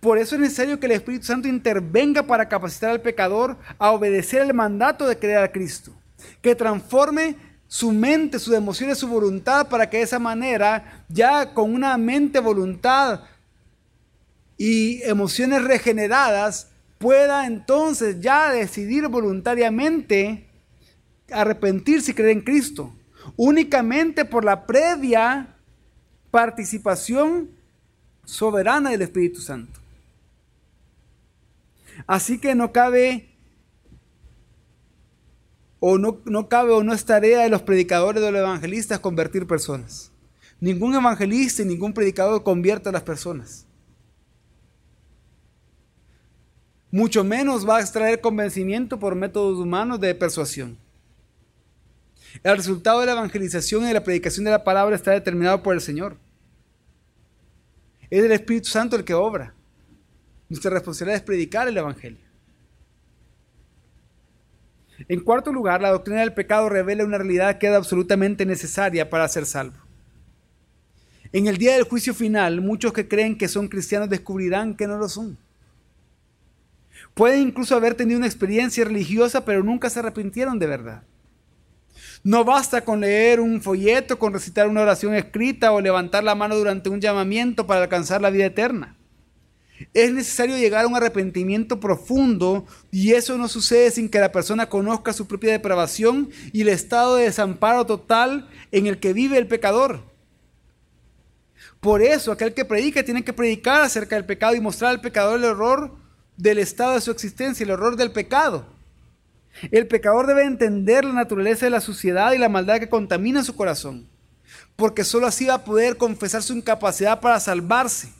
Por eso es necesario que el Espíritu Santo intervenga para capacitar al pecador a obedecer el mandato de creer a Cristo. Que transforme su mente, sus emociones, su voluntad para que de esa manera, ya con una mente, voluntad y emociones regeneradas, pueda entonces ya decidir voluntariamente arrepentirse y creer en Cristo. Únicamente por la previa participación soberana del Espíritu Santo. Así que no cabe o no, no cabe o no es tarea de los predicadores o de los evangelistas convertir personas. Ningún evangelista y ningún predicador convierte a las personas. Mucho menos va a extraer convencimiento por métodos humanos de persuasión. El resultado de la evangelización y de la predicación de la palabra está determinado por el Señor. Es el Espíritu Santo el que obra. Nuestra responsabilidad es predicar el Evangelio. En cuarto lugar, la doctrina del pecado revela una realidad que es absolutamente necesaria para ser salvo. En el día del juicio final, muchos que creen que son cristianos descubrirán que no lo son. Pueden incluso haber tenido una experiencia religiosa, pero nunca se arrepintieron de verdad. No basta con leer un folleto, con recitar una oración escrita o levantar la mano durante un llamamiento para alcanzar la vida eterna. Es necesario llegar a un arrepentimiento profundo y eso no sucede sin que la persona conozca su propia depravación y el estado de desamparo total en el que vive el pecador. Por eso aquel que predica tiene que predicar acerca del pecado y mostrar al pecador el horror del estado de su existencia, el horror del pecado. El pecador debe entender la naturaleza de la suciedad y la maldad que contamina su corazón, porque sólo así va a poder confesar su incapacidad para salvarse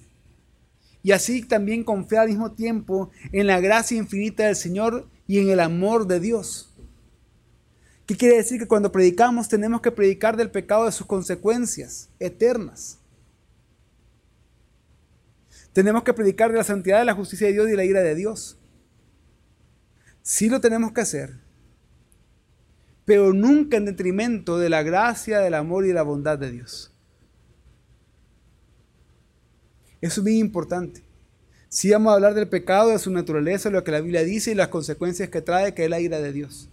y así también confiar al mismo tiempo en la gracia infinita del Señor y en el amor de Dios. ¿Qué quiere decir? Que cuando predicamos tenemos que predicar del pecado de sus consecuencias eternas. Tenemos que predicar de la santidad, de la justicia de Dios y de la ira de Dios. Sí lo tenemos que hacer, pero nunca en detrimento de la gracia, del amor y la bondad de Dios. Eso es muy importante. Si vamos a hablar del pecado, de su naturaleza, lo que la Biblia dice y las consecuencias que trae, que es la ira de Dios.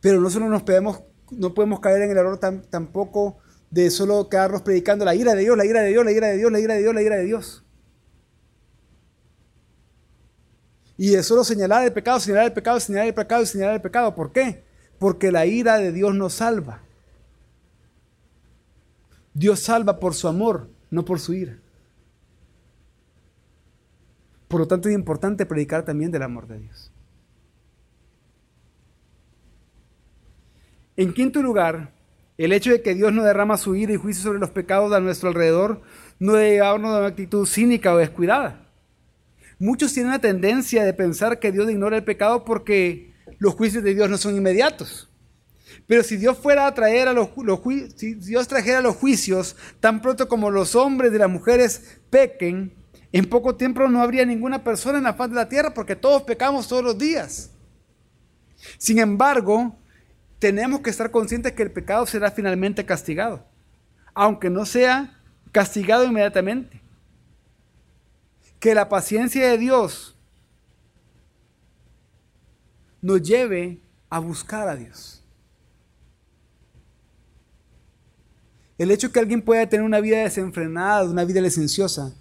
Pero nosotros nos podemos, no podemos caer en el error tampoco de solo quedarnos predicando la ira de Dios, la ira de Dios, la ira de Dios, la ira de Dios, la ira de Dios. Y de solo señalar el pecado, señalar el pecado, señalar el pecado señalar el pecado. ¿Por qué? Porque la ira de Dios nos salva. Dios salva por su amor, no por su ira. Por lo tanto es importante predicar también del amor de Dios. En quinto lugar, el hecho de que Dios no derrama su ira y juicio sobre los pecados a nuestro alrededor no debe llevarnos a una actitud cínica o descuidada. Muchos tienen la tendencia de pensar que Dios ignora el pecado porque los juicios de Dios no son inmediatos. Pero si Dios fuera a traer a los, si Dios trajera los juicios tan pronto como los hombres y las mujeres pequen, en poco tiempo no habría ninguna persona en la faz de la tierra porque todos pecamos todos los días. Sin embargo, tenemos que estar conscientes que el pecado será finalmente castigado, aunque no sea castigado inmediatamente. Que la paciencia de Dios nos lleve a buscar a Dios. El hecho que alguien pueda tener una vida desenfrenada, una vida licenciosa,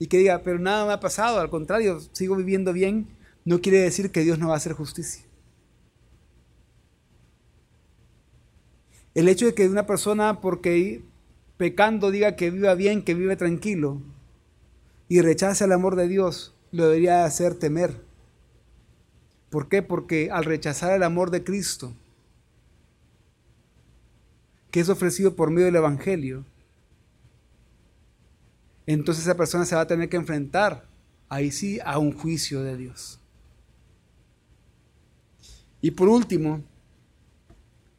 y que diga, pero nada me ha pasado, al contrario, sigo viviendo bien, no quiere decir que Dios no va a hacer justicia. El hecho de que una persona, porque pecando, diga que viva bien, que vive tranquilo, y rechace el amor de Dios, lo debería hacer temer. ¿Por qué? Porque al rechazar el amor de Cristo, que es ofrecido por medio del Evangelio, entonces esa persona se va a tener que enfrentar, ahí sí, a un juicio de Dios. Y por último,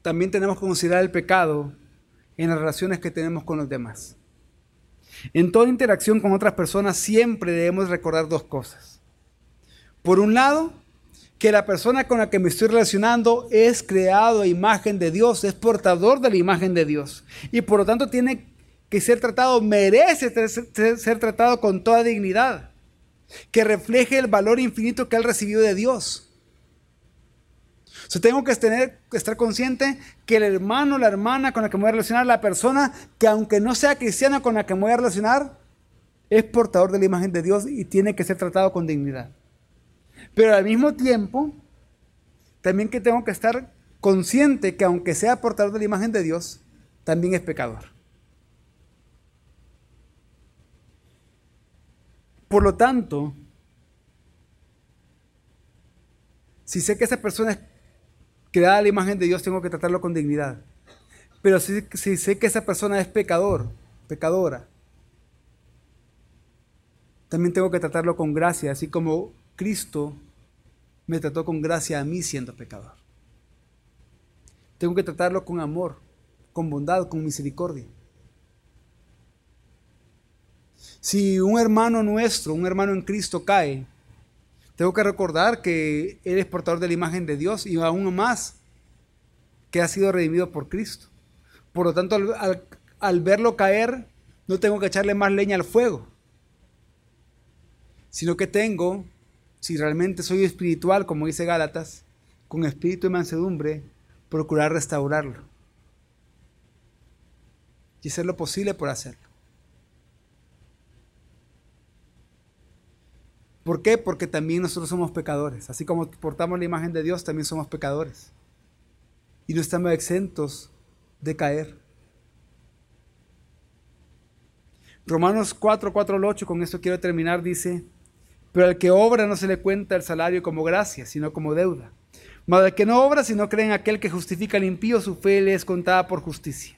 también tenemos que considerar el pecado en las relaciones que tenemos con los demás. En toda interacción con otras personas siempre debemos recordar dos cosas. Por un lado, que la persona con la que me estoy relacionando es creado a imagen de Dios, es portador de la imagen de Dios. Y por lo tanto tiene que ser tratado, merece ser, tratado con toda dignidad, que refleje el valor infinito que ha recibido de Dios. Tengo que estar consciente que el hermano, la hermana con la que me voy a relacionar, la persona que aunque no sea cristiana con la que me voy a relacionar, es portador de la imagen de Dios y tiene que ser tratado con dignidad. Pero al mismo tiempo, también que tengo que estar consciente que aunque sea portador de la imagen de Dios, también es pecador. Por lo tanto, si sé que esa persona creada la imagen de Dios, tengo que tratarlo con dignidad. Pero si, si sé que esa persona es pecador, pecadora, también tengo que tratarlo con gracia, así como Cristo me trató con gracia a mí siendo pecador. Tengo que tratarlo con amor, con bondad, con misericordia. Si un hermano nuestro, un hermano en Cristo cae, tengo que recordar que Él es portador de la imagen de Dios y aún más que ha sido redimido por Cristo. Por lo tanto, al, verlo caer, no tengo que echarle más leña al fuego, sino que tengo, si realmente soy espiritual, como dice Gálatas, con espíritu de mansedumbre, procurar restaurarlo. Y hacer lo posible por hacerlo. ¿Por qué? Porque también nosotros somos pecadores. Así como portamos la imagen de Dios, también somos pecadores. Y no estamos exentos de caer. Romanos 4, 4 al 8, con esto quiero terminar, dice, pero al que obra no se le cuenta el salario como gracia, sino como deuda. Mas al que no obra, sino cree en aquel que justifica al impío, su fe le es contada por justicia.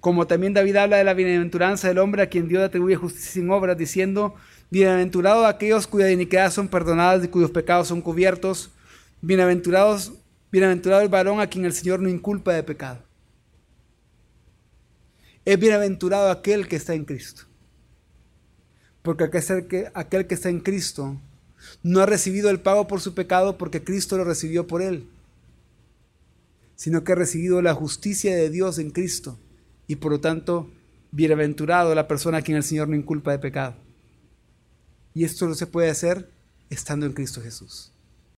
Como también David habla de la bienaventuranza del hombre a quien Dios atribuye justicia sin obras, diciendo, Bienaventurados aquellos cuyas iniquidades son perdonadas y cuyos pecados son cubiertos. Bienaventurados, bienaventurado el varón a quien el Señor no inculpa de pecado. Es bienaventurado aquel que está en Cristo. Porque aquel que está en Cristo no ha recibido el pago por su pecado porque Cristo lo recibió por él, sino que ha recibido la justicia de Dios en Cristo y por lo tanto, bienaventurado la persona a quien el Señor no inculpa de pecado. Y esto no se puede hacer estando en Cristo Jesús.